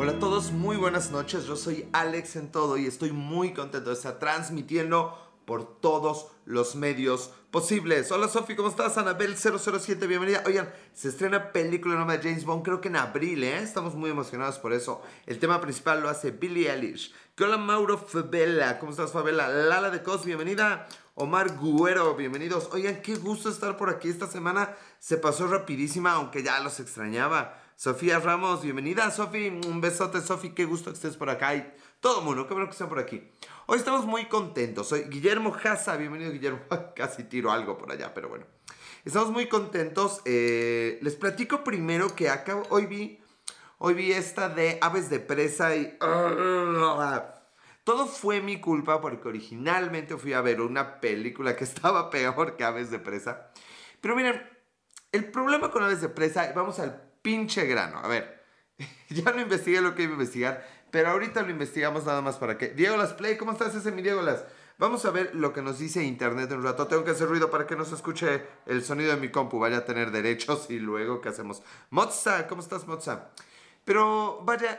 Hola a todos, muy buenas noches. Yo soy Alex en todo y estoy muy contento de estar transmitiendo por todos los medios posibles. Hola Sofi, ¿cómo estás? Anabel007, bienvenida. Oigan, se estrena película nueva de James Bond, creo que en abril, ¿eh? Estamos muy emocionados por eso. El tema principal lo hace Billie Eilish. ¿Qué hola Mauro Fabela? ¿Cómo estás Fabela? Lala de Cos, bienvenida. Omar Guero, bienvenidos. Oigan, qué gusto estar por aquí esta semana. Se pasó rapidísima, aunque ya los extrañaba. Sofía Ramos, bienvenida. Sofi, un besote, Sofi, qué gusto que estés por acá. Y todo el mundo, qué bueno que estén por aquí. Hoy estamos muy contentos. Soy Guillermo Jaza, bienvenido Guillermo. Casi tiro algo por allá, pero bueno. Estamos muy contentos. Eh, les platico primero que acabo, hoy vi, hoy vi esta de Aves de Presa y... Todo fue mi culpa porque originalmente fui a ver una película que estaba peor que Aves de Presa. Pero miren, el problema con Aves de Presa, vamos al pinche grano. A ver, ya no investigué lo que iba a investigar, pero ahorita lo investigamos nada más para que. Diego Las Play, ¿cómo estás ese mi Diego Las? Vamos a ver lo que nos dice internet en un rato. Tengo que hacer ruido para que no se escuche el sonido de mi compu. Vaya a tener derechos y luego, ¿qué hacemos? Mozza, ¿cómo estás, Mozza? Pero vaya,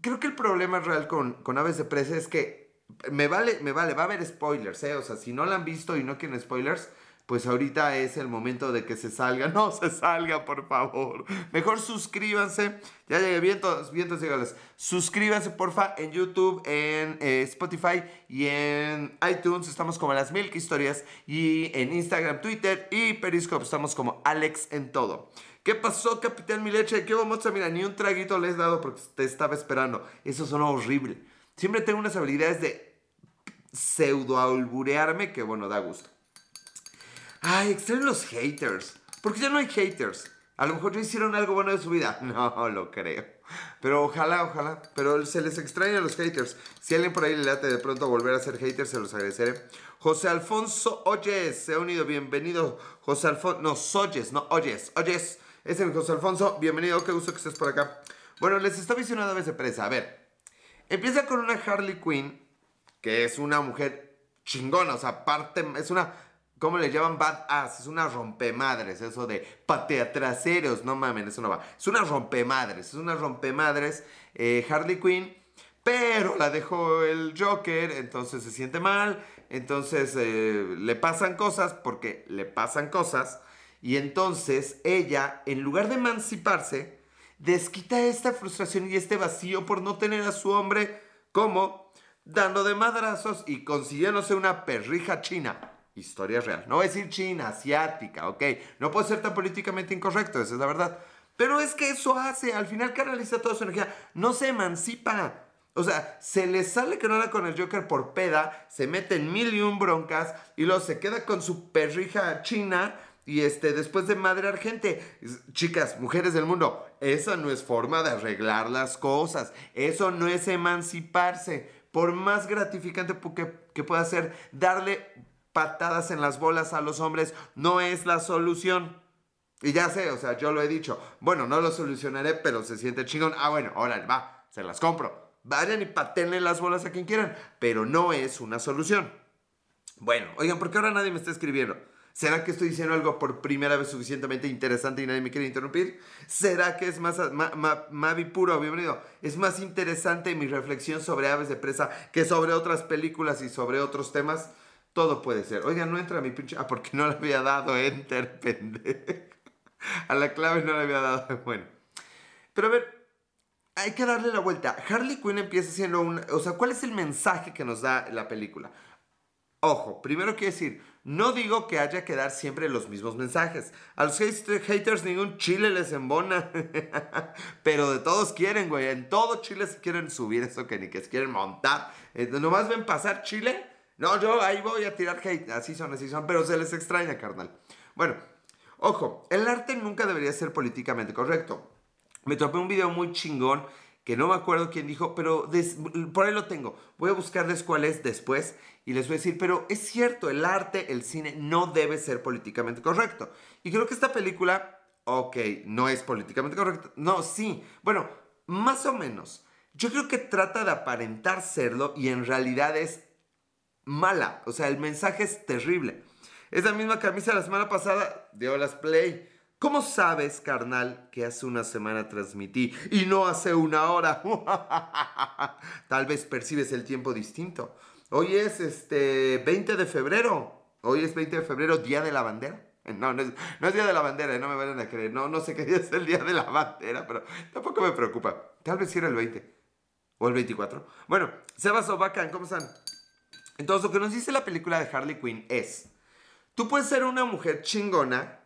creo que el problema real con, con Aves de Presa es que me vale, me vale, va a haber spoilers, ¿eh? O sea, si no la han visto y no quieren spoilers, pues ahorita es el momento de que se salga. No se salga, por favor. Mejor suscríbanse. Ya llegué, vientos, vientos, dígales. Suscríbanse, porfa, en YouTube, en eh, Spotify y en iTunes. Estamos como las Milk Historias. Y en Instagram, Twitter y Periscope estamos como Alex en todo. ¿Qué pasó, Capitán Mileche? ¿Qué vamos a Mira, ni un traguito le he dado porque te estaba esperando. Eso suena horrible. Siempre tengo unas habilidades de pseudo-alburearme que, bueno, da gusto. Ay, extraen los haters. Porque ya no hay haters. A lo mejor ya hicieron algo bueno de su vida. No lo creo. Pero ojalá, ojalá. Pero se les extraña a los haters. Si alguien por ahí le late de pronto volver a ser hater, se los agradeceré. José Alfonso Oyes, se ha unido. Bienvenido. José Alfonso. No, Soyes, no, Oyes. Oyes. Es el José Alfonso. Bienvenido. Qué gusto que estés por acá. Bueno, les diciendo una vez de presa. A ver. Empieza con una Harley Quinn, que es una mujer chingona. O sea, aparte, es una ¿Cómo le llaman badass? Es una rompemadres, eso de patea traseros, no mamen, eso no va. Es una rompemadres, es una rompemadres eh, Harley Quinn, pero la dejó el Joker, entonces se siente mal, entonces eh, le pasan cosas, porque le pasan cosas, y entonces ella, en lugar de emanciparse, desquita esta frustración y este vacío por no tener a su hombre como dando de madrazos y consiguiéndose una perrija china historia real. No voy a decir china, asiática, ok. No puedo ser tan políticamente incorrecto, esa es la verdad. Pero es que eso hace, al final canaliza toda su energía, no se emancipa. O sea, se le sale que no era con el Joker por peda, se mete en mil y un broncas y luego se queda con su perrija china y este, después de madre gente. Chicas, mujeres del mundo, esa no es forma de arreglar las cosas. Eso no es emanciparse. Por más gratificante que pueda ser darle patadas en las bolas a los hombres no es la solución. Y ya sé, o sea, yo lo he dicho. Bueno, no lo solucionaré, pero se siente chingón. Ah, bueno, órale, va, se las compro. Vayan y patenle las bolas a quien quieran, pero no es una solución. Bueno, oigan, ¿por qué ahora nadie me está escribiendo? ¿Será que estoy diciendo algo por primera vez suficientemente interesante y nadie me quiere interrumpir? ¿Será que es más, Mavi Puro, bienvenido, es más interesante mi reflexión sobre aves de presa que sobre otras películas y sobre otros temas? Todo puede ser. Oiga, no entra mi pinche. Ah, porque no le había dado enter, pendejo. A la clave no le había dado. Bueno. Pero a ver, hay que darle la vuelta. Harley Quinn empieza siendo un. O sea, ¿cuál es el mensaje que nos da la película? Ojo, primero quiero decir, no digo que haya que dar siempre los mismos mensajes. A los haters ningún chile les embona. Pero de todos quieren, güey. En todo Chile se quieren subir eso que ni que quieren montar. Eh, nomás ven pasar Chile no, yo ahí voy a tirar hate. Así son, así son. Pero se les extraña, carnal. Bueno, ojo, el arte nunca debería ser políticamente correcto. Me topé un video muy chingón que no me acuerdo quién dijo, pero por ahí lo tengo. Voy a buscarles cuál es después y les voy a decir, pero es cierto, el arte, el cine no debe ser políticamente correcto. Y creo que esta película, ok, no es políticamente correcta. No, sí. Bueno, más o menos. Yo creo que trata de aparentar serlo y en realidad es mala. O sea, el mensaje es terrible. Esa misma camisa la semana pasada de Olas Play. ¿Cómo sabes, carnal, que hace una semana transmití y no hace una hora? Tal vez percibes el tiempo distinto. Hoy es este 20 de febrero. Hoy es 20 de febrero, Día de la Bandera. No, no es, no es Día de la Bandera, no me vayan a creer. No, no sé qué día es el Día de la Bandera, pero tampoco me preocupa. Tal vez si era el 20 o el 24. Bueno, Sebas Obacan, ¿cómo están? Entonces, lo que nos dice la película de Harley Quinn es, tú puedes ser una mujer chingona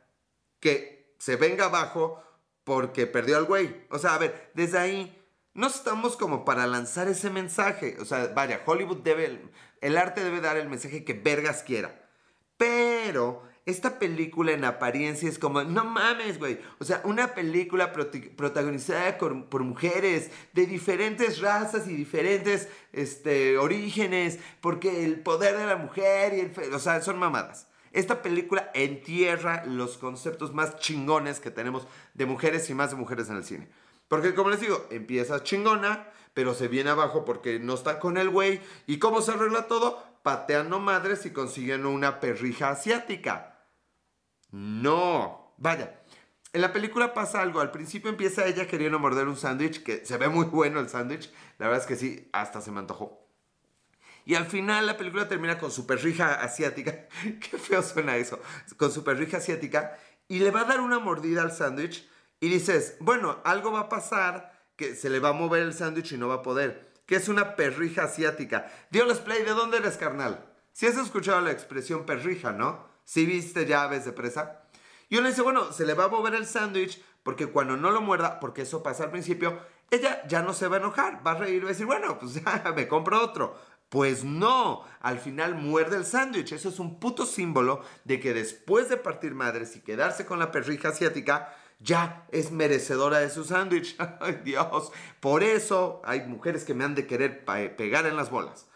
que se venga abajo porque perdió al güey. O sea, a ver, desde ahí no estamos como para lanzar ese mensaje. O sea, vaya, Hollywood debe, el arte debe dar el mensaje que vergas quiera. Pero esta película en apariencia es como, no mames, güey. O sea, una película protagonizada por, mujeres de diferentes razas y diferentes este, orígenes, porque el poder de la mujer y el... O sea, son mamadas. Esta película entierra los conceptos más chingones que tenemos de mujeres y más de mujeres en el cine. Porque como les digo, empieza chingona, pero se viene abajo porque no está con el güey. ¿Y cómo se arregla todo? Pateando madres y consiguiendo una perrija asiática. No, vaya. En la película pasa algo. Al principio empieza ella queriendo morder un sándwich, que se ve muy bueno el sándwich. La verdad es que sí, hasta se me antojó. Y al final la película termina con su perrija asiática. Qué feo suena eso. Con su perrija asiática. Y le va a dar una mordida al sándwich. Y dices, bueno, algo va a pasar que se le va a mover el sándwich y no va a poder. Que es una perrija asiática. Dios play, ¿de dónde eres, carnal? Si has escuchado la expresión perrija, ¿no? ¿Sí viste llaves de presa? Y uno dice, bueno, se le va a mover el sándwich porque cuando no lo muerda, porque eso pasa al principio, ella ya no se va a enojar, va a reír y va a decir, bueno, pues ya me compro otro. Pues no, al final muerde el sándwich. Eso es un puto símbolo de que después de partir madres y quedarse con la perrija asiática, ya es merecedora de su sándwich. Ay Dios, por eso hay mujeres que me han de querer pegar en las bolas.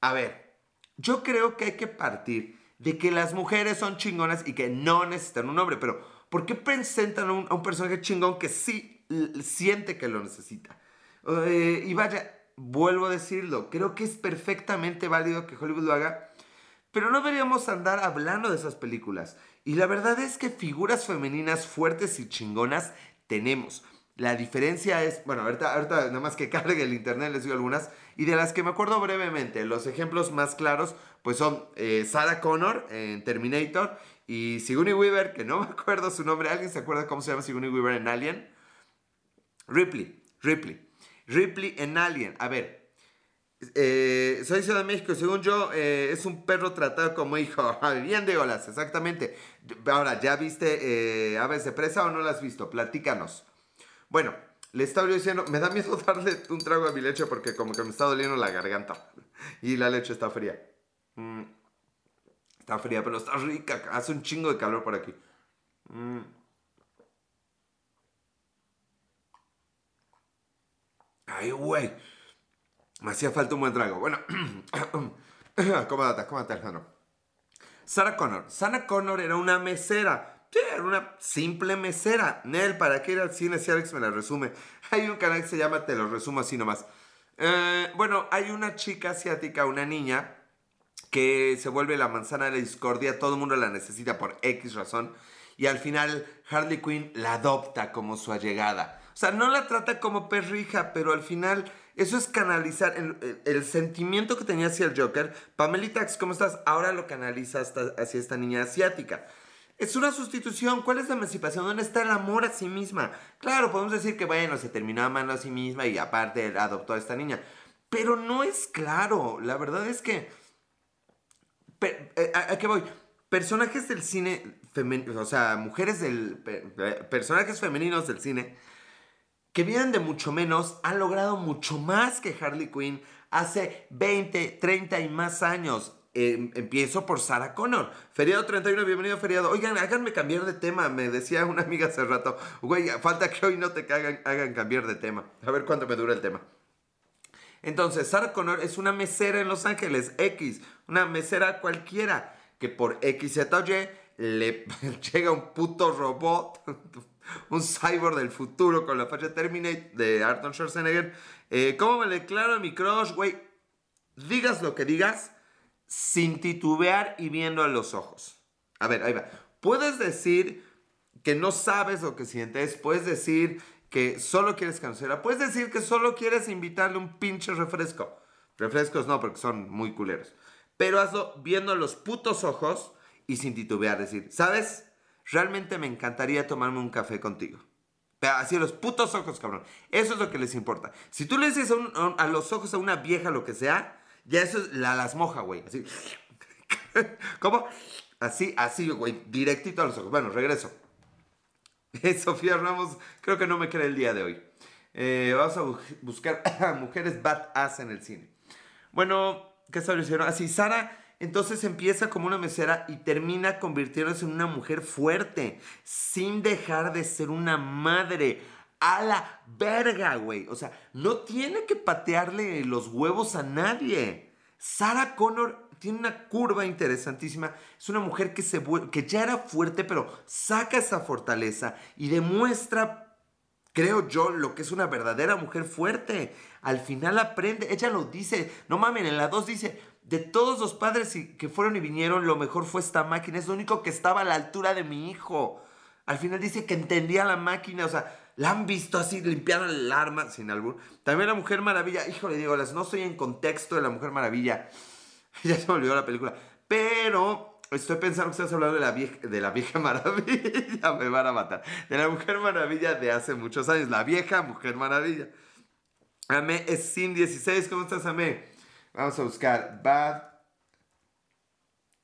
A ver, yo creo que hay que partir de que las mujeres son chingonas y que no necesitan un hombre. Pero, ¿por qué presentan a un, personaje chingón que sí siente que lo necesita? Eh, y vaya, vuelvo a decirlo, creo que es perfectamente válido que Hollywood lo haga, pero no deberíamos andar hablando de esas películas. Y la verdad es que figuras femeninas fuertes y chingonas tenemos. La diferencia es, bueno, ahorita, ahorita nada más que cargue el internet les digo algunas, y de las que me acuerdo brevemente, los ejemplos más claros, pues son eh, Sarah Connor en Terminator y Sigourney Weaver, que no me acuerdo su nombre, ¿alguien se acuerda cómo se llama Sigourney Weaver en Alien? Ripley, Ripley, Ripley en Alien, a ver, eh, soy Ciudad de México, según yo, eh, es un perro tratado como hijo. Bien de olas, exactamente. Ahora, ¿ya viste Aves de Presa o no las has visto? Platícanos. Bueno, le estaba diciendo, me da miedo darle un trago a mi leche porque como que me está doliendo la garganta. Y la leche está fría. Mm. Está fría, pero está rica. Hace un chingo de calor por aquí. Mm. Ay, güey. Me hacía falta un buen trago. Bueno, acomódate, acomódate, hermano. Sarah Connor. Sarah Connor era una mesera era una simple mesera. Nel, ¿para qué ir al cine si Alex me la resume? Hay un canal que se llama Te lo resumo así nomás. Eh, bueno, hay una chica asiática, una niña, que se vuelve la manzana de la discordia. Todo el mundo la necesita por X razón. Y al final Harley Quinn la adopta como su allegada. O sea, no la trata como perrija, pero al final eso es canalizar el, sentimiento que tenía hacia el Joker. Pamelita, ¿cómo estás? Ahora lo canaliza hacia esta niña asiática. Es una sustitución. ¿Cuál es la emancipación? ¿Dónde está el amor a sí misma? Claro, podemos decir que, bueno, se terminó amando a sí misma y aparte adoptó a esta niña. Pero no es claro. La verdad es que... Eh, ¿A, qué voy? Personajes del cine femenino, o sea, mujeres del... Personajes femeninos del cine que vienen de mucho menos han logrado mucho más que Harley Quinn hace 20, 30 y más años. Em, empiezo por Sarah Connor. Feriado 31, bienvenido feriado. Oigan, háganme cambiar de tema. Me decía una amiga hace rato, güey, falta que hoy no te hagan, hagan cambiar de tema. A ver cuánto me dura el tema. Entonces, Sarah Connor es una mesera en Los Ángeles, X, una mesera cualquiera, que por X, Z o Y le llega un puto robot, un cyborg del futuro con la facha Terminate de Arnold Schwarzenegger. Eh, ¿Cómo me declaro mi crush, güey? Digas lo que digas, sin titubear y viendo a los ojos. A ver, ahí va. Puedes decir que no sabes lo que sientes, puedes decir que solo quieres conocerla, puedes decir que solo quieres invitarle un pinche refresco. Refrescos no, porque son muy culeros. Pero hazlo viendo los putos ojos y sin titubear, decir, ¿sabes? Realmente me encantaría tomarme un café contigo. Pero así los putos ojos, cabrón. Eso es lo que les importa. Si tú le dices a, los ojos a una vieja lo que sea, ya eso es la las moja, güey. Así. ¿Cómo? Así, así, güey. Directito a los ojos. Bueno, regreso. Sofía Ramos, creo que no me cree el día de hoy. Eh, vamos a buscar mujeres badass en el cine. Bueno, ¿qué diciendo? Así, Sara entonces empieza como una mesera y termina convirtiéndose en una mujer fuerte, sin dejar de ser una madre. A la verga, güey. O sea, no tiene que patearle los huevos a nadie. Sarah Connor tiene una curva interesantísima. Es una mujer que, se, que ya era fuerte, pero saca esa fortaleza y demuestra, creo yo, lo que es una verdadera mujer fuerte. Al final aprende, ella lo dice, no mamen, en la 2 dice, de todos los padres que fueron y vinieron, lo mejor fue esta máquina. Es lo único que estaba a la altura de mi hijo. Al final dice que entendía la máquina, o sea, la han visto así, limpiar el arma, sin albur. También la Mujer Maravilla, híjole, digo, no estoy en contexto de la Mujer Maravilla. ya se me olvidó la película. Pero estoy pensando que estás hablando de la vieja, de la vieja maravilla. me van a matar. De la Mujer Maravilla de hace muchos años. La vieja Mujer Maravilla. Amé es Sin 16. ¿Cómo estás, Amé? Vamos a buscar bad.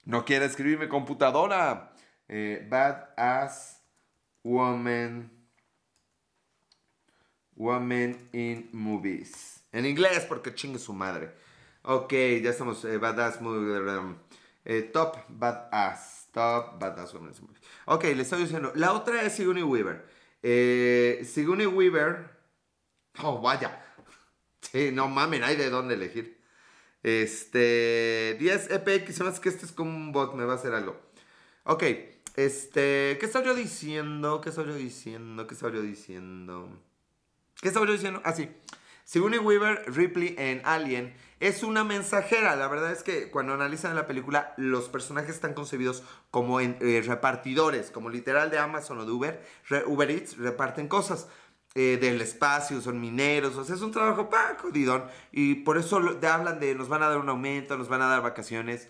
No quiere escribirme computadora. Eh, bad as woman. Woman in movies. En inglés, porque chingue su madre. Ok, ya estamos. Eh, badass movie. Eh, top badass. Top badass woman in movies. Ok, le estoy diciendo. La otra es Sigourney Weaver. Eh, Sigourney Weaver. Oh, vaya. Sí, no mamen, hay de dónde elegir. Este. 10 EPX, se me que este es como un bot, me va a hacer algo. Ok, este. ¿Qué estaba yo diciendo? ¿Qué estaba yo diciendo? ¿Qué estaba yo diciendo? ¿Qué estaba yo diciendo? Ah, sí. Sigourney Weaver Ripley en Alien es una mensajera. La verdad es que cuando analizan la película, los personajes están concebidos como en, eh, repartidores, como literal de Amazon o de Uber. Uber Eats reparten cosas. Eh, del espacio, son mineros, o sea, es un trabajo pa, jodidón. Y por eso te hablan de nos van a dar un aumento, nos van a dar vacaciones.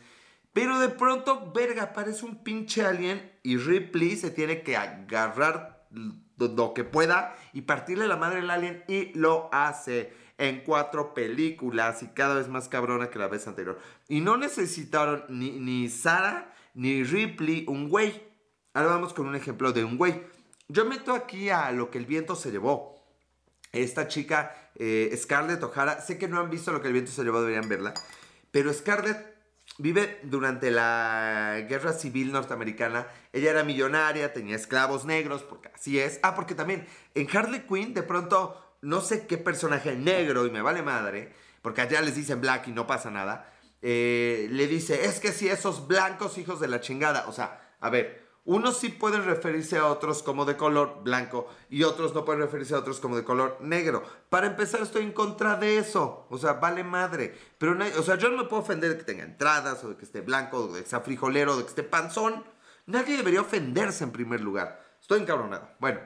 Pero de pronto, verga, aparece un pinche alien y Ripley se tiene que agarrar lo que pueda y partirle la madre al alien y lo hace en cuatro películas y cada vez más cabrona que la vez anterior. Y no necesitaron ni, ni Sara ni Ripley un güey. Ahora vamos con un ejemplo de un güey. Yo meto aquí a lo que el viento se llevó. Esta chica, eh, Scarlett O'Hara, sé que no han visto lo que el viento se llevó, deberían verla. Pero Scarlett vive durante la guerra civil norteamericana. Ella era millonaria, tenía esclavos negros, porque así es. Ah, porque también en Harley Quinn, de pronto, no sé qué personaje negro, y me vale madre, porque allá les dicen black y no pasa nada. Eh, le dice, es que si esos blancos hijos de la chingada, o sea, a ver, unos sí pueden referirse a otros como de color blanco y otros no pueden referirse a otros como de color negro. Para empezar, estoy en contra de eso. O sea, vale madre. Pero, o sea, yo no me puedo ofender de que tenga entradas o de que esté blanco, o de que sea frijolero, o de que esté panzón. Nadie debería ofenderse en primer lugar. Estoy encabronado. Bueno,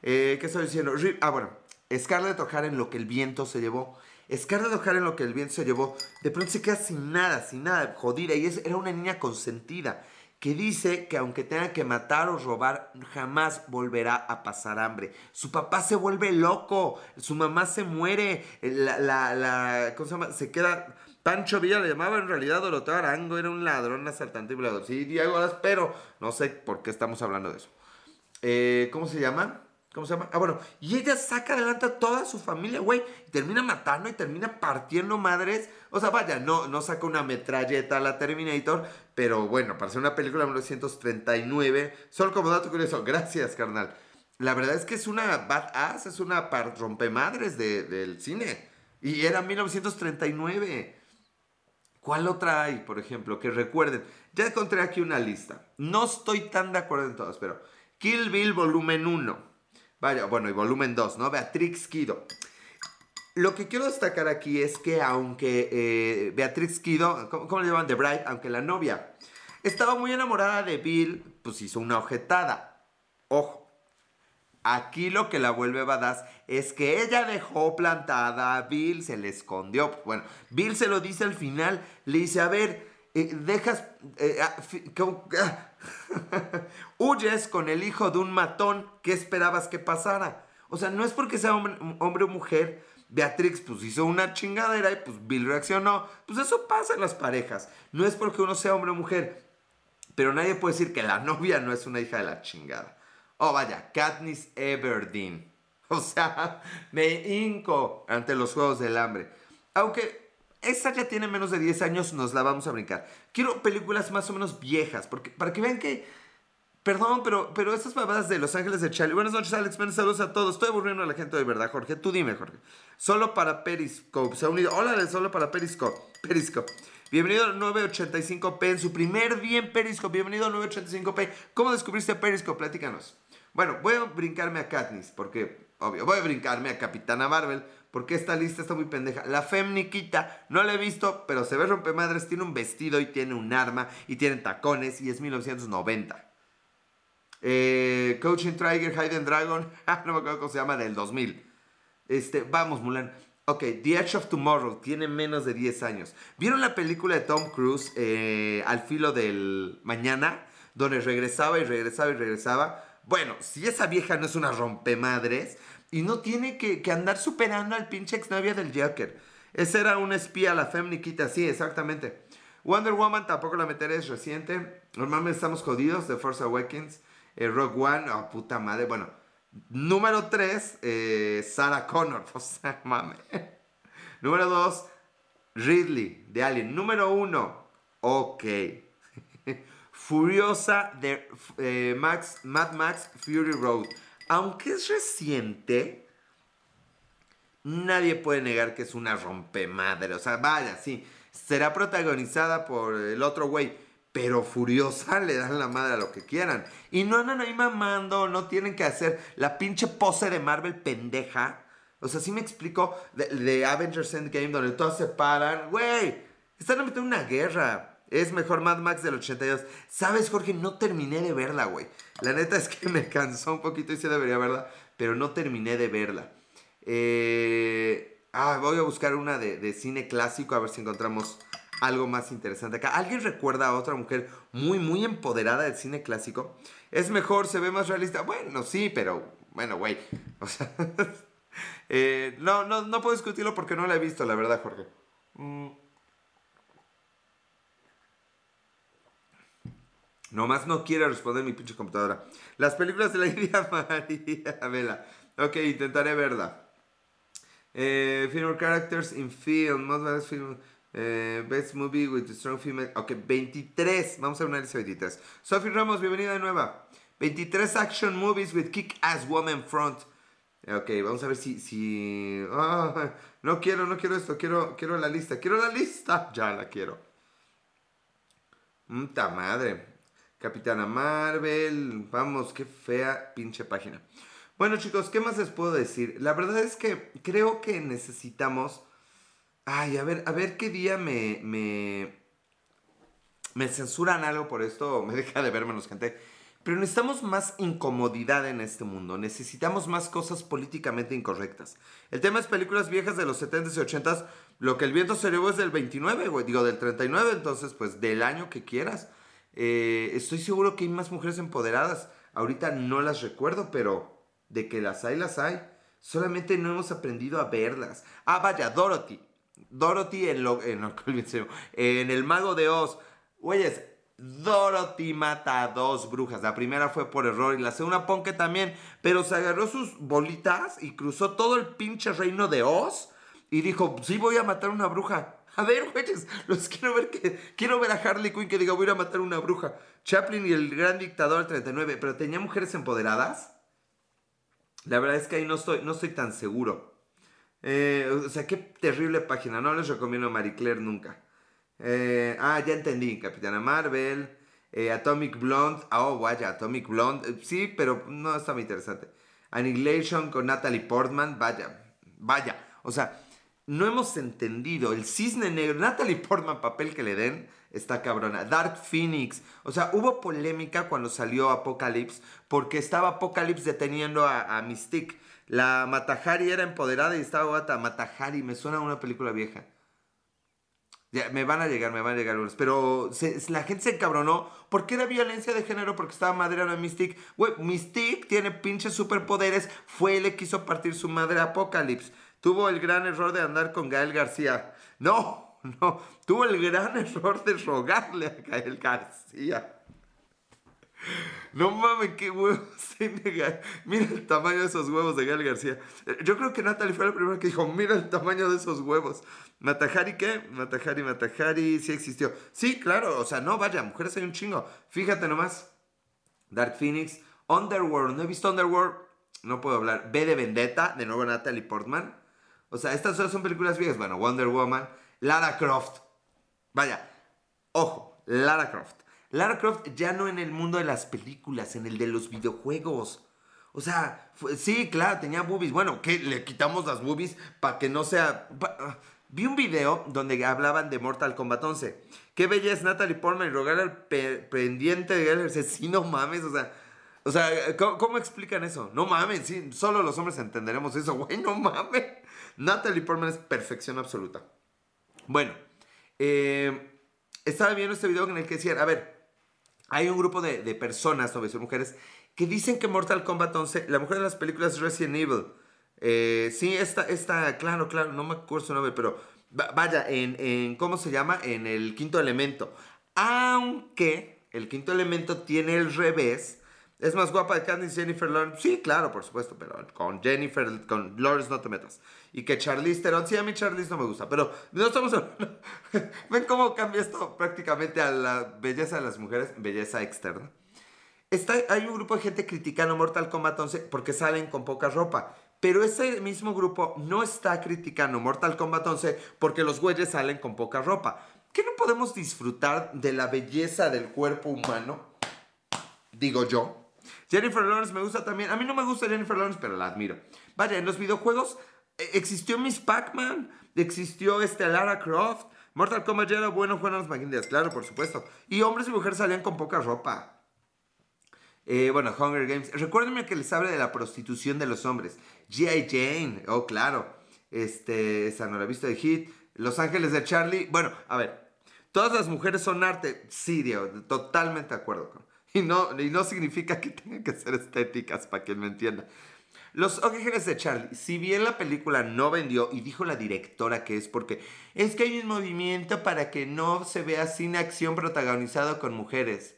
eh, ¿qué estoy diciendo? Ah, bueno, Scarlett O'Hara en lo que el viento se llevó. Scarlett O'Hara en lo que el viento se llevó. De pronto se queda sin nada, sin nada, jodida. Y era una niña consentida que dice que aunque tenga que matar o robar, jamás volverá a pasar hambre. Su papá se vuelve loco, su mamá se muere, la, la, ¿cómo se llama? Se queda... Pancho Villa le llamaba en realidad Doroteo Arango, era un ladrón, asaltante y violador. Sí, Diego pero no sé por qué estamos hablando de eso. Eh, ¿Cómo se llama? ¿Cómo se llama? Ah, bueno, y ella saca adelante a toda su familia, güey. Y termina matando y termina partiendo madres. O sea, vaya, no, no saca una metralleta a la Terminator, pero bueno, para ser una película de 1939, solo como dato curioso, gracias, carnal. La verdad es que es una badass, es una rompemadres de, del cine. Y era 1939. ¿Cuál otra hay, por ejemplo, que recuerden? Ya encontré aquí una lista. No estoy tan de acuerdo en todas, pero Kill Bill volumen 1. Vaya, bueno, y volumen 2, ¿no? Beatrix Kido. Lo que quiero destacar aquí es que aunque eh, Beatrix ¿cómo, le llaman? The Bride, aunque la novia estaba muy enamorada de Bill, pues hizo una objetada. Ojo. Aquí lo que la vuelve badass es que ella dejó plantada a Bill, se le escondió. Bueno, Bill se lo dice al final, le dice, a ver, dejas, eh, ah, ah, huyes con el hijo de un matón, ¿qué esperabas que pasara? O sea, no es porque sea hombre, hombre o mujer, Beatrix pues hizo una chingadera y pues Bill reaccionó. Pues eso pasa en las parejas. No es porque uno sea hombre o mujer. Pero nadie puede decir que la novia no es una hija de la chingada. Oh, vaya, Katniss Everdeen. O sea, me hinco ante los Juegos del Hambre. Aunque esa ya tiene menos de 10 años, nos la vamos a brincar. Quiero películas más o menos viejas, porque para que vean que... Perdón, pero, pero estas babadas de Los Ángeles de Charlie. Buenas noches, Alex. Buenas saludos a todos. Estoy aburriendo a la gente de verdad, Jorge. Tú dime, Jorge. Solo para Periscope. Se ha unido. Hola, solo para Periscope. Periscope. Bienvenido a 985p en su primer día en Periscope. Bienvenido a 985p. ¿Cómo descubriste Periscope? Platícanos. Bueno, voy a brincarme a Katniss, porque, obvio, voy a brincarme a Capitana Marvel, porque esta lista está muy pendeja. La Femniquita, no la he visto, pero se ve rompemadres, tiene un vestido y tiene un arma y tiene tacones y es 1990. Eh, Coaching Trigger, Hidden Dragon, ah, no me acuerdo cómo se llama, del 2000. Este, vamos, Mulan. Ok, The Edge of Tomorrow tiene menos de 10 años. ¿Vieron la película de Tom Cruise, eh, Al filo del mañana? Donde regresaba y regresaba y regresaba bueno, si esa vieja no es una rompemadres y no tiene que, andar superando al pinche exnovia del Joker. Esa era una espía, la femniquita, sí, exactamente. Wonder Woman tampoco la meteré, es reciente. Normalmente estamos jodidos, The Force Awakens. Eh, Rogue One, oh puta madre. Bueno, número 3, eh, Sarah Connor. O mame. número 2, Ridley, de Alien. Número 1, ok. Furiosa de eh, Max, Mad Max Fury Road. Aunque es reciente, nadie puede negar que es una rompemadre. O sea, vaya, sí. Será protagonizada por el otro güey. Pero Furiosa le dan la madre a lo que quieran. Y no andan ahí mamando, no tienen que hacer la pinche pose de Marvel pendeja. O sea, sí me explico de, de Avengers Endgame donde todos se paran. Güey, están metiendo una guerra es mejor Mad Max del 82. ¿Sabes, Jorge? No terminé de verla, güey. La neta es que me cansó un poquito y sí debería verla, pero no terminé de verla. Eh, ah, voy a buscar una de, cine clásico a ver si encontramos algo más interesante acá. ¿Alguien recuerda a otra mujer muy, muy empoderada del cine clásico? Es mejor, se ve más realista. Bueno, sí, pero bueno, güey. O sea, eh, no, no, no puedo discutirlo porque no la he visto, la verdad, Jorge. Mm. Nomás no quiere responder mi pinche computadora. Las películas de la India María Vela. Ok, intentaré verla. Eh, female characters in film. Most film. Eh, best movie with strong female. Ok, 23. Vamos a una lista 23. Sophie Ramos, bienvenida de nueva. 23 action movies with kick-ass woman front. Ok, vamos a ver si... si... Ah, no quiero, no quiero esto. Quiero, quiero la lista. Quiero la lista. Ya la quiero. Muta madre. Capitana Marvel. Vamos, qué fea pinche página. Bueno chicos, ¿qué más les puedo decir? La verdad es que creo que necesitamos... Ay, a ver, a ver qué día me... me... Me censuran algo por esto, me deja de ver menos gente. Pero necesitamos más incomodidad en este mundo. Necesitamos más cosas políticamente incorrectas. El tema es películas viejas de los 70s y 80s. Lo que el viento se llevó es del 29, güey. Digo, del 39. Entonces, pues, del año que quieras. Eh, estoy seguro que hay más mujeres empoderadas. Ahorita no las recuerdo, pero de que las hay, las hay. Solamente no hemos aprendido a verlas. Ah, vaya, Dorothy. Dorothy en, lo, en, en El Mago de Oz. Güeyes, Dorothy mata a dos brujas. La primera fue por error y la segunda pon que también. Pero se agarró sus bolitas y cruzó todo el pinche reino de Oz. Y dijo, sí voy a matar a una bruja. A ver, güeyes, los quiero ver que quiero ver a Harley Quinn que diga voy a ir a matar a una bruja. Chaplin y el gran dictador 39, pero tenía mujeres empoderadas. La verdad es que ahí no estoy, no estoy tan seguro. Eh, o sea, qué terrible página. No les recomiendo a Marie Claire nunca. Eh, ah, ya entendí. Capitana Marvel. Eh, Atomic Blonde. Oh, vaya, Atomic Blonde. sí, pero no está muy interesante. Annihilation con Natalie Portman. Vaya, vaya. O sea, no hemos entendido. El cisne negro, Natalie Portman, papel que le den, está cabrona. Dark Phoenix. O sea, hubo polémica cuando salió Apocalypse porque estaba Apocalypse deteniendo a, Mystique. La Matahari era empoderada y estaba guata. Matahari, me suena a una película vieja. Ya, me van a llegar, me van a llegar unos. Pero la gente se encabronó porque era violencia de género, porque estaba madreando a Mystique. Güey, Mystique tiene pinches superpoderes. Fue él le quiso partir su madre a Apocalypse. Tuvo el gran error de andar con Gael García. No, no. Tuvo el gran error de rogarle a Gael García. No mames, qué huevos tiene Mira el tamaño de esos huevos de Gael García. Yo creo que Natalie fue la primera que dijo, mira el tamaño de esos huevos. ¿Matajari qué? Matajari, Matajari, sí existió. Sí, claro, o sea, no, vaya, mujeres hay un chingo. Fíjate nomás. Dark Phoenix, Underworld, no he visto Underworld, no puedo hablar. B de Vendetta, de nuevo Natalie Portman. O sea, estas son películas viejas. Bueno, Wonder Woman, Lara Croft. Vaya, ojo, Lara Croft. Lara Croft ya no en el mundo de las películas, en el de los videojuegos. O sea, sí, claro, tenía boobies. Bueno, ¿qué? Le quitamos las boobies para que no sea... Ah, vi un video donde hablaban de Mortal Kombat 11. Qué bella es Natalie Portman y rogar al pendiente de él. Sí, no mames, o sea... O sea, ¿cómo, explican eso? No mames, sí, solo los hombres entenderemos eso, güey, no mames. Natalie Portman es perfección absoluta. Bueno, eh, estaba viendo este video en el que decían, a ver, hay un grupo de, personas, no voy mujeres, que dicen que Mortal Kombat 11, la mujer de las películas Resident Evil, eh, sí, esta, esta, claro, claro, no me acuerdo su nombre, pero vaya, en, en, ¿cómo se llama? En el quinto elemento. Aunque el quinto elemento tiene el revés, es más guapa de Candice Jennifer Lawrence. Sí, claro, por supuesto, pero con Jennifer, con Lawrence no te metas. Y que Charlize Theron, sí, a mí Charlize no me gusta, pero no estamos hablando. ¿Ven cómo cambia esto prácticamente a la belleza de las mujeres? Belleza externa. Está, hay un grupo de gente criticando Mortal Kombat 11 porque salen con poca ropa. Pero ese mismo grupo no está criticando Mortal Kombat 11 porque los güeyes salen con poca ropa. ¿Qué no podemos disfrutar de la belleza del cuerpo humano? Digo yo. Jennifer Lawrence me gusta también. A mí no me gusta Jennifer Lawrence, pero la admiro. Vaya, en los videojuegos eh, existió Miss Pac-Man, existió este Lara Croft, Mortal Kombat ya era bueno, fueron los maquinitas, claro, por supuesto. Y hombres y mujeres salían con poca ropa. Eh, bueno, Hunger Games. Recuérdenme que les habla de la prostitución de los hombres. G.I. Jane, oh, claro. Este, esa la de Hit. Los Ángeles de Charlie. Bueno, a ver. Todas las mujeres son arte. Sí, Diego, totalmente de acuerdo con. Y no, y no significa que tengan que ser estéticas, para quien me entienda. Los Ángeles de Charlie, si bien la película no vendió, y dijo la directora que es porque es que hay un movimiento para que no se vea cine acción protagonizado con mujeres.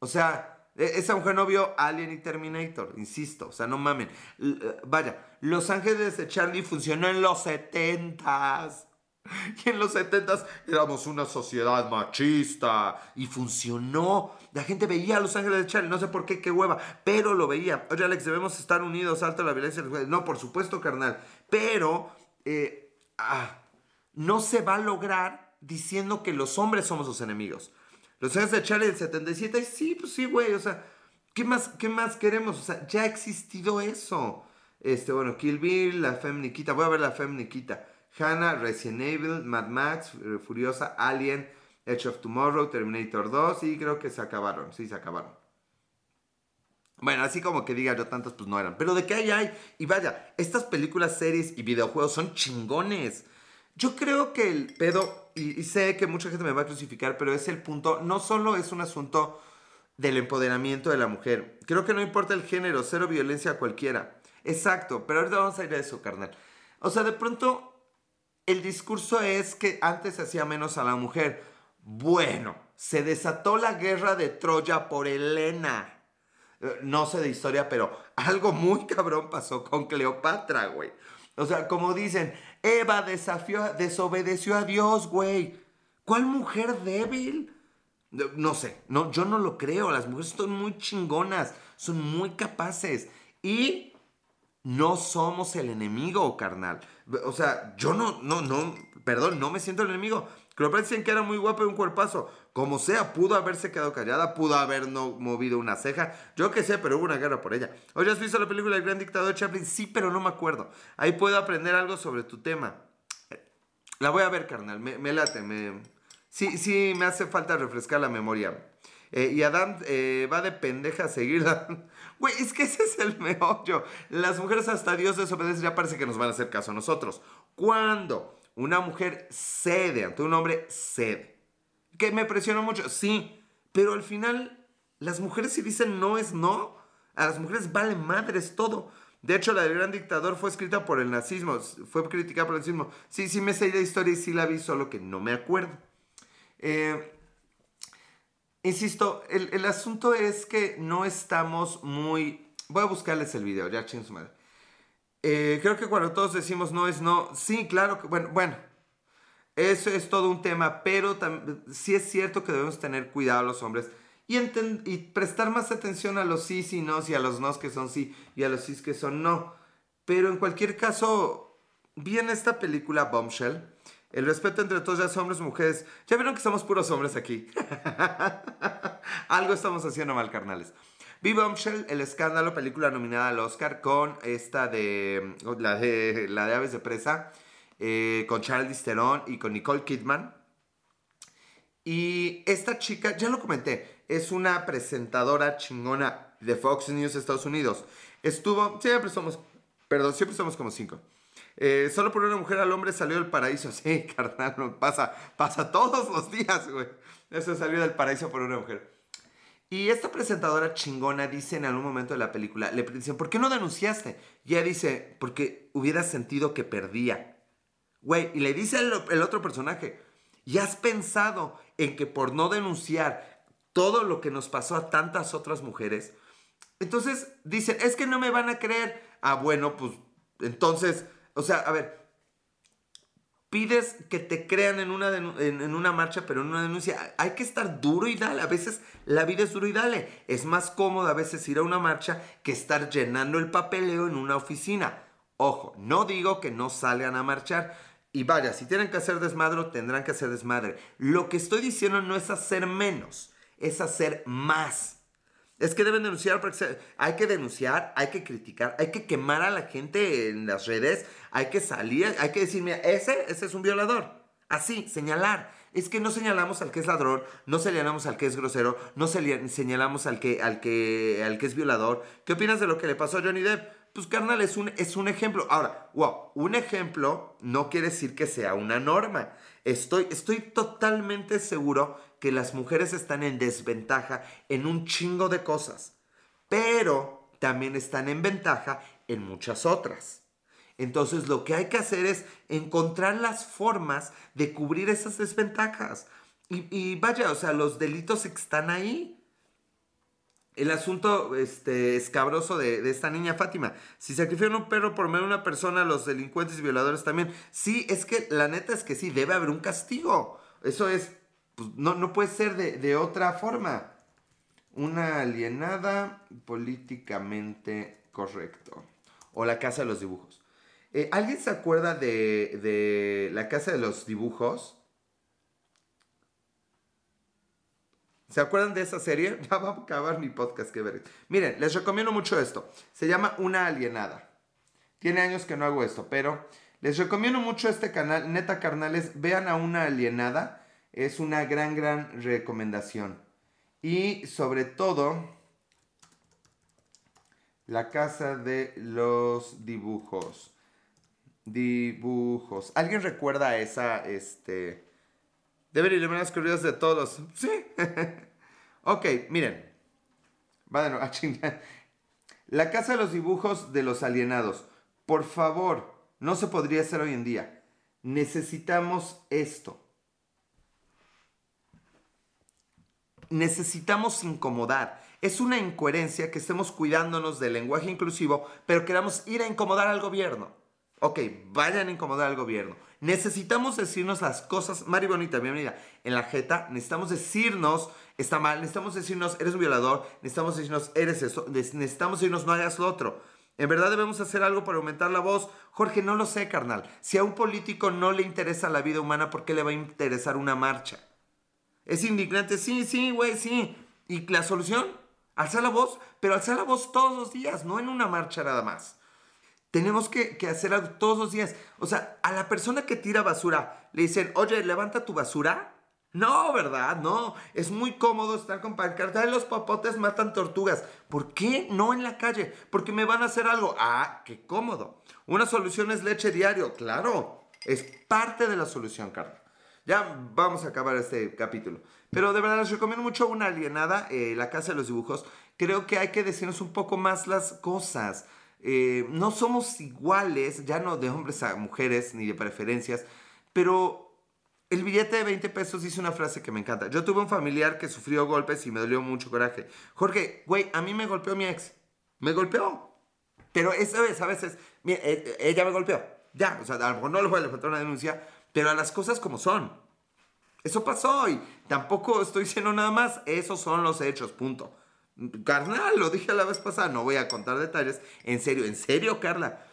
O sea, e, esa mujer no vio Alien y Terminator, insisto, o sea, no mamen. Eh, vaya, Los Ángeles de Charlie funcionó en los 70s. Y en los 70 éramos una sociedad machista y funcionó. La gente veía a Los Ángeles de Charlie, no sé por qué, qué hueva, pero lo veía. Oye, Alex, debemos estar unidos, alto la violencia. No, por supuesto, carnal. Pero eh, ah, no se va a lograr diciendo que los hombres somos los enemigos. Los Ángeles de Charlie del 77, sí, pues sí, güey, o sea, ¿qué más, ¿qué más queremos? O sea, ya ha existido eso. Este, bueno, Kill Bill, la Femniquita, voy a ver la Femniquita. Hannah, Resident Evil, Mad Max, eh, Furiosa, Alien, Edge of Tomorrow, Terminator 2 y creo que se acabaron, sí, se acabaron. Bueno, así como que diga yo tantas, pues no eran. Pero de qué hay, hay. Y vaya, estas películas, series y videojuegos son chingones. Yo creo que el pedo, y, y, sé que mucha gente me va a crucificar, pero es el punto, no solo es un asunto del empoderamiento de la mujer. Creo que no importa el género, cero violencia a cualquiera. Exacto, pero ahorita vamos a ir a eso, carnal. O sea, de pronto el discurso es que antes se hacía menos a la mujer. Bueno, se desató la guerra de Troya por Helena. Eh, no sé de historia, pero algo muy cabrón pasó con Cleopatra, güey. O sea, como dicen, Eva desafió, desobedeció a Dios, güey. ¿Cuál mujer débil? No sé, no, yo no lo creo. Las mujeres son muy chingonas, son muy capaces. Y no somos el enemigo, carnal. O sea, yo no, no, no, perdón, no me siento el enemigo. Cleopatra dicen que era muy guapa y un cuerpazo. Como sea, pudo haberse quedado callada, pudo haber no movido una ceja. Yo qué sé, pero hubo una guerra por ella. Oye, ¿has visto la película El Gran Dictador Chaplin? Sí, pero no me acuerdo. Ahí puedo aprender algo sobre tu tema. La voy a ver, carnal. Me, late, me... Sí, sí, me hace falta refrescar la memoria. Eh, y Adam eh, va de pendeja a seguirla. Güey, es que ese es el meollo. Las mujeres hasta Dios desobedece ya parece que nos van a hacer caso a nosotros. Cuando una mujer cede ante un hombre, cede. Que me presionó mucho, sí. Pero al final, las mujeres si dicen no es no. A las mujeres vale madres todo. De hecho, la del gran dictador fue escrita por el nazismo, fue criticada por el nazismo. Sí, sí me sé la historia y sí la vi, solo que no me acuerdo. Eh, insisto, el, asunto es que no estamos muy... Voy a buscarles el video, ya ching su madre. Eh, creo que cuando todos decimos no es no, sí, claro que, bueno, bueno, eso es todo un tema, pero sí es cierto que debemos tener cuidado los hombres y, prestar más atención a los sí y no y a los no que son sí y a los sí que son no. Pero en cualquier caso, vi en esta película Bombshell, el respeto entre todos, ya hombres y mujeres. Ya vieron que somos puros hombres aquí. Algo estamos haciendo mal, carnales. Vi Bombshell, el escándalo, película nominada al Oscar con esta de la de, la de Aves de Presa, eh, con Charles Theron y con Nicole Kidman. Y esta chica, ya lo comenté, es una presentadora chingona de Fox News Estados Unidos. Estuvo, siempre somos, perdón, siempre somos como cinco. Eh, solo por una mujer al hombre salió del paraíso. Sí, carnal, pasa, pasa todos los días, güey. Eso salió del paraíso por una mujer. Y esta presentadora chingona dice en algún momento de la película, le dicen, ¿por qué no denunciaste? Y ella dice, porque hubiera sentido que perdía. Güey, y le dice el, otro personaje, ¿y has pensado en que por no denunciar todo lo que nos pasó a tantas otras mujeres, entonces dicen, es que no me van a creer. Ah, bueno, pues entonces, o sea, a ver, pides que te crean en una, en, una marcha, pero en una denuncia. Hay que estar duro y dale. A veces la vida es duro y dale. Es más cómodo a veces ir a una marcha que estar llenando el papeleo en una oficina. Ojo, no digo que no salgan a marchar, y vaya, si tienen que hacer desmadre, tendrán que hacer desmadre. Lo que estoy diciendo no es hacer menos, es hacer más. Es que deben denunciar, porque hay que denunciar, hay que criticar, hay que quemar a la gente en las redes, hay que salir, hay que decir, mira, ese, ese es un violador. Así, señalar. Es que no señalamos al que es ladrón, no señalamos al que es grosero, no señalamos al que, al que, al que es violador. ¿Qué opinas de lo que le pasó a Johnny Depp? Pues carnal, es un, es un ejemplo. Ahora, wow, un ejemplo no quiere decir que sea una norma. Estoy, estoy totalmente seguro que las mujeres están en desventaja en un chingo de cosas, pero también están en ventaja en muchas otras. Entonces lo que hay que hacer es encontrar las formas de cubrir esas desventajas. Y, vaya, o sea, los delitos están ahí el asunto este, escabroso de, esta niña Fátima. Si sacrifican un perro por medio de una persona, los delincuentes y violadores también. Sí, es que la neta es que sí, debe haber un castigo. Eso es, pues, no, no puede ser de, otra forma. Una alienada políticamente correcto. O la casa de los dibujos. Eh, ¿Alguien se acuerda de, de la casa de los dibujos? ¿Se acuerdan de esa serie? Ya va a acabar mi podcast, que ver. Miren, les recomiendo mucho esto. Se llama Una Alienada. Tiene años que no hago esto, pero les recomiendo mucho este canal. Neta, carnales, vean a Una Alienada. Es una gran, gran recomendación. Y sobre todo, la casa de los dibujos. Dibujos. ¿Alguien recuerda esa, este... Deben eliminar las corridas de todos. Sí. ok, miren. Va de nuevo. A chingar. La casa de los dibujos de los alienados. Por favor, no se podría hacer hoy en día. Necesitamos esto. Necesitamos incomodar. Es una incoherencia que estemos cuidándonos del lenguaje inclusivo, pero queramos ir a incomodar al gobierno. Ok, vayan a incomodar al gobierno. Necesitamos decirnos las cosas, Mari Bonita, bienvenida, en la jeta, necesitamos decirnos, está mal, necesitamos decirnos, eres un violador, necesitamos decirnos, eres eso, necesitamos decirnos, no hagas lo otro. En verdad debemos hacer algo para aumentar la voz. Jorge, no lo sé, carnal. Si a un político no le interesa la vida humana, ¿por qué le va a interesar una marcha? Es indignante, sí, sí, güey, sí. ¿Y la solución? Alzar la voz, pero alzar la voz todos los días, no en una marcha nada más. Tenemos que, hacer algo todos los días. O sea, a la persona que tira basura le dicen, oye, levanta tu basura. No, ¿verdad? No. Es muy cómodo estar con pancarta de los papotes matan tortugas. ¿Por qué no en la calle? Porque me van a hacer algo. Ah, qué cómodo. Una solución es leche diario. Claro. Es parte de la solución, Carla. Ya vamos a acabar este capítulo. Pero de verdad les recomiendo mucho Una Alienada, eh, La Casa de los Dibujos. Creo que hay que decirnos un poco más las cosas. Eh, no somos iguales, ya no de hombres a mujeres ni de preferencias, pero el billete de 20 pesos dice una frase que me encanta. Yo tuve un familiar que sufrió golpes y me dolió mucho coraje. Jorge, güey, a mí me golpeó mi ex. Me golpeó. Pero esa vez, a veces, mira, e, e, ella me golpeó. Ya, o sea, a lo mejor no le voy a levantar una denuncia, pero a las cosas como son. Eso pasó y tampoco estoy diciendo nada más. Esos son los hechos, punto. Carnal, lo dije la vez pasada, no voy a contar detalles. En serio, en serio, Carla.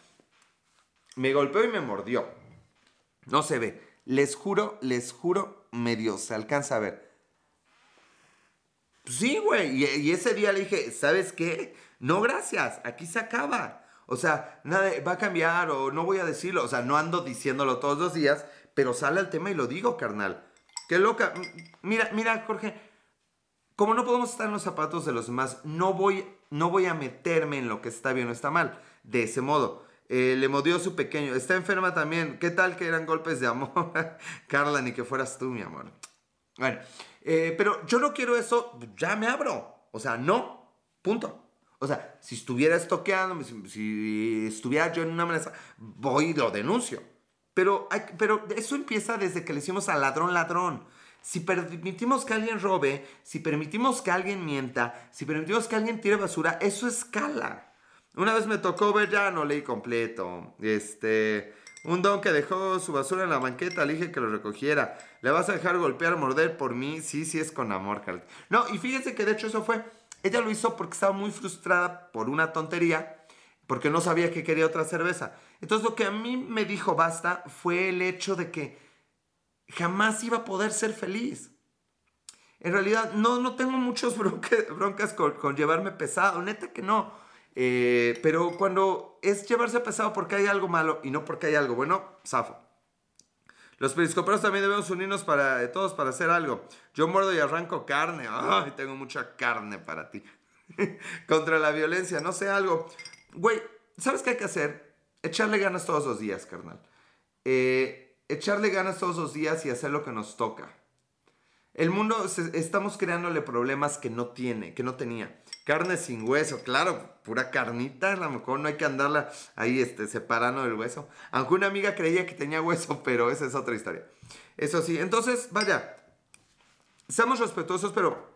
Me golpeó y me mordió. No se ve. Les juro, les juro, medio se alcanza a ver. Pues sí, güey. Y, ese día le dije, ¿sabes qué? No, gracias. Aquí se acaba. O sea, nada, va a cambiar o no voy a decirlo. O sea, no ando diciéndolo todos los días, pero sale el tema y lo digo, carnal. Qué loca. Mira, mira, Jorge. Como no podemos estar en los zapatos de los demás, no voy, no voy a meterme en lo que está bien o está mal. De ese modo. Eh, le modió su pequeño. Está enferma también. ¿Qué tal que eran golpes de amor? Carla, ni que fueras tú, mi amor. Bueno, eh, pero yo no quiero eso. Ya me abro. O sea, no. Punto. O sea, si estuviera estoqueando, si, estuviera yo en una amenaza, voy y lo denuncio. Pero, pero eso empieza desde que le decimos al ladrón ladrón. Si permitimos que alguien robe, si permitimos que alguien mienta, si permitimos que alguien tire basura, eso escala. Una vez me tocó ver, ya no leí completo. Este. Un don que dejó su basura en la banqueta, le dije que lo recogiera. ¿Le vas a dejar golpear, morder por mí? Sí, sí, es con amor, Carl. No, y fíjense que de hecho eso fue. Ella lo hizo porque estaba muy frustrada por una tontería, porque no sabía que quería otra cerveza. Entonces lo que a mí me dijo basta fue el hecho de que jamás iba a poder ser feliz. En realidad, no, no tengo muchos broncas con, con llevarme pesado, neta que no. Eh, pero cuando es llevarse pesado porque hay algo malo y no porque hay algo bueno, zafo. Los periscoperos también debemos unirnos para, eh, todos para hacer algo. Yo muerdo y arranco carne. Ay, tengo mucha carne para ti. Contra la violencia, no sé algo. Güey, ¿sabes qué hay que hacer? Echarle ganas todos los días, carnal. Eh, echarle ganas todos los días y hacer lo que nos toca. El mundo, estamos creándole problemas que no tiene, que no tenía. Carne sin hueso, claro, pura carnita, a lo mejor no hay que andarla ahí este, separando del hueso. Aunque una amiga creía que tenía hueso, pero esa es otra historia. Eso sí, entonces, vaya, seamos respetuosos, pero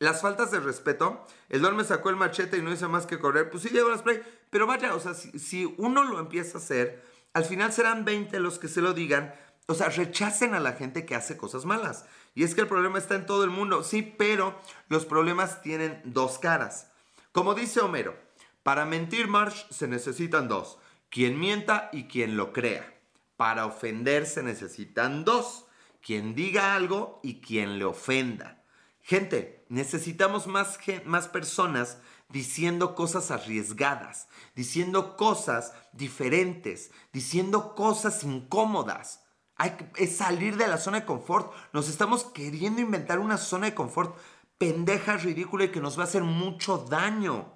las faltas de respeto, el don me sacó el machete y no hizo más que correr, pues sí llevo la spray, pero vaya, o sea, si, si uno lo empieza a hacer, al final serán 20 los que se lo digan, o sea, rechacen a la gente que hace cosas malas. Y es que el problema está en todo el mundo, sí, pero los problemas tienen dos caras. Como dice Homero, para mentir Marsh se necesitan dos, quien mienta y quien lo crea. Para ofender se necesitan dos, quien diga algo y quien le ofenda. Gente, necesitamos más, más personas diciendo cosas arriesgadas, diciendo cosas diferentes, diciendo cosas incómodas. Hay que salir de la zona de confort. Nos estamos queriendo inventar una zona de confort pendeja, ridícula y que nos va a hacer mucho daño.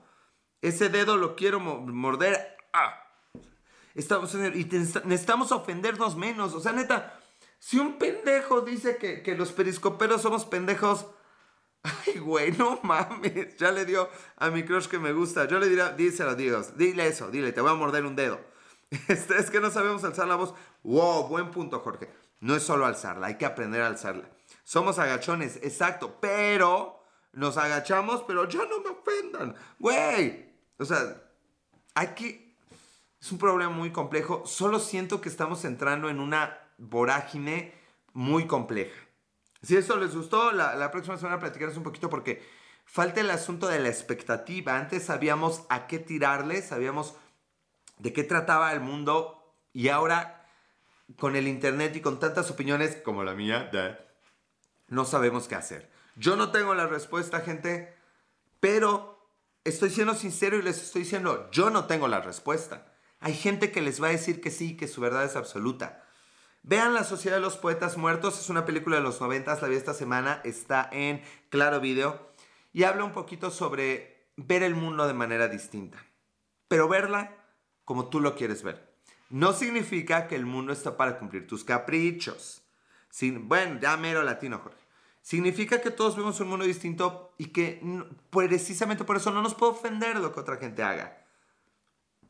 Ese dedo lo quiero morder. Ah. Estamos y necesitamos ofendernos menos. O sea, neta, si un pendejo dice que, que los periscoperos somos pendejos, ay, güey, no mames. Ya le dio a mi crush que me gusta. Yo le diría, díselo, Dios. Dile eso, dile, te voy a morder un dedo. Este, es que no sabemos alzar la voz. Wow, buen punto, Jorge. No es solo alzarla, hay que aprender a alzarla. Somos agachones, exacto, pero nos agachamos, pero ya no me ofendan. Güey, o sea, hay que... Es un problema muy complejo. Solo siento que estamos entrando en una vorágine muy compleja. Si eso les gustó, la, la próxima semana platicaremos un poquito porque falta el asunto de la expectativa. Antes sabíamos a qué tirarle, sabíamos de qué trataba el mundo y ahora con el internet y con tantas opiniones como la mía, no sabemos qué hacer. Yo no tengo la respuesta, gente, pero estoy siendo sincero y les estoy diciendo, yo no tengo la respuesta. Hay gente que les va a decir que sí, que su verdad es absoluta. Vean La Sociedad de los Poetas Muertos, es una película de los 90, la vi esta semana, está en Claro Video y habla un poquito sobre ver el mundo de manera distinta, pero verla como tú lo quieres ver. No significa que el mundo está para cumplir tus caprichos. Sin, bueno, ya mero latino, Jorge. Significa que todos vemos un mundo distinto y que precisamente por eso no nos puede ofender lo que otra gente haga.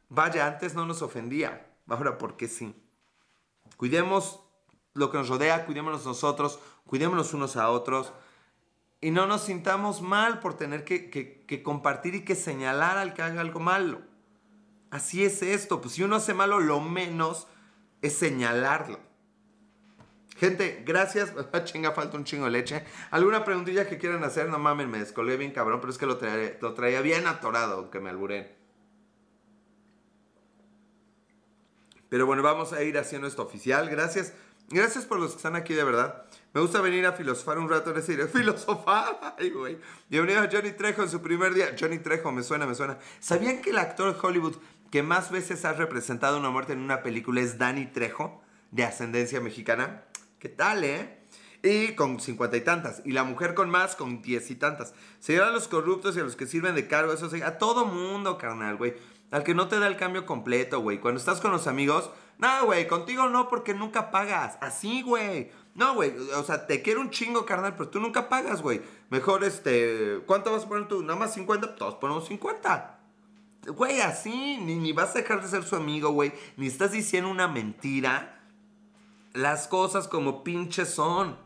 Vaya, antes no nos ofendía, ahora porque sí. Cuidemos lo que nos rodea, cuidémonos nosotros, cuidémonos unos a otros y no nos sintamos mal por tener que, compartir y que señalar al que haga algo malo. Así es esto, pues si uno hace malo, lo menos es señalarlo. Gente, gracias. Chinga, falta un chingo de leche. ¿Alguna preguntilla que quieran hacer? No mames, me descolgué bien cabrón, pero es que lo traía, lo traía bien atorado, aunque me alburé. Pero bueno, vamos a ir haciendo esto oficial. Gracias. Gracias por los que están aquí, de verdad. Me gusta venir a filosofar un rato, decir, filosofar, ay, güey. Bienvenido a Johnny Trejo en su primer día. Johnny Trejo, me suena, me suena. ¿Sabían que el actor de Hollywood que más veces ha representado una muerte en una película es Danny Trejo, de ascendencia mexicana? ¿Qué tal, eh? Y con cincuenta y tantas. Y la mujer con más, con diez y tantas. Se a los corruptos y a los que sirven de cargo, eso a todo mundo, carnal, güey. Al que no te da el cambio completo, güey. Cuando estás con los amigos, no, güey, contigo no porque nunca pagas. Así, güey. No, güey, o sea, te quiero un chingo, carnal, pero tú nunca pagas, güey. Mejor, este, ¿cuánto vas a poner tú? Nada más 50, todos ponemos 50. Güey, así, ni, ni vas a dejar de ser su amigo, güey. Ni estás diciendo una mentira. Las cosas como pinches son.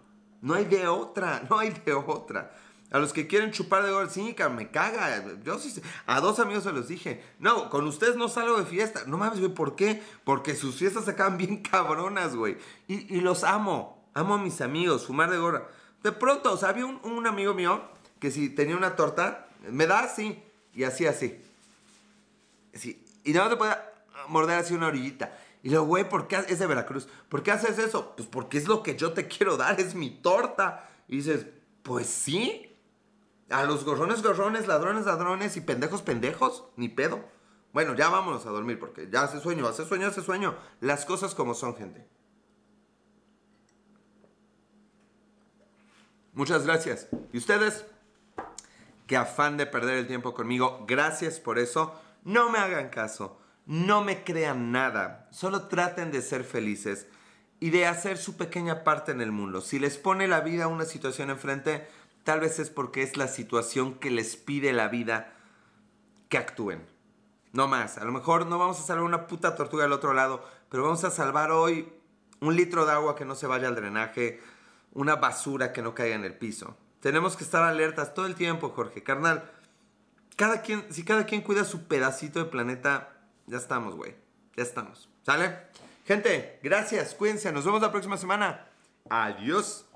No hay de otra, no hay de otra. A los que quieren chupar de gol, sí, me caga. Yo sí, a dos amigos se los dije. No, con ustedes no salgo de fiesta. No mames, güey, ¿por qué? Porque sus fiestas se acaban bien cabronas, güey. Y, los amo. Amo a mis amigos, fumar de gorra. De pronto, o sea, había un, amigo mío que si tenía una torta, me da así. Y así, así. así. Y no te puede morder así una orillita. Y luego, güey, ¿por qué es de Veracruz? ¿Por qué haces eso? Pues porque es lo que yo te quiero dar, es mi torta. Y dices, pues sí, a los gorrones, gorrones, ladrones, ladrones y pendejos, pendejos, ni pedo. Bueno, ya vámonos a dormir porque ya hace sueño, hace sueño, hace sueño. Las cosas como son, gente. Muchas gracias. ¿Y ustedes? Qué afán de perder el tiempo conmigo. Gracias por eso. No me hagan caso. No me crean nada. Solo traten de ser felices y de hacer su pequeña parte en el mundo. Si les pone la vida una situación enfrente, Tal vez es porque es la situación que les pide la vida que actúen. No más. A lo mejor no vamos a salvar una puta tortuga del otro lado, pero vamos a salvar hoy un litro de agua que no se vaya al drenaje, una basura que no caiga en el piso. Tenemos que estar alertas todo el tiempo, Jorge. Carnal, cada quien, si cada quien cuida su pedacito de planeta, ya estamos, güey. Ya estamos. ¿Sale? Gente, gracias. Cuídense. Nos vemos la próxima semana. Adiós.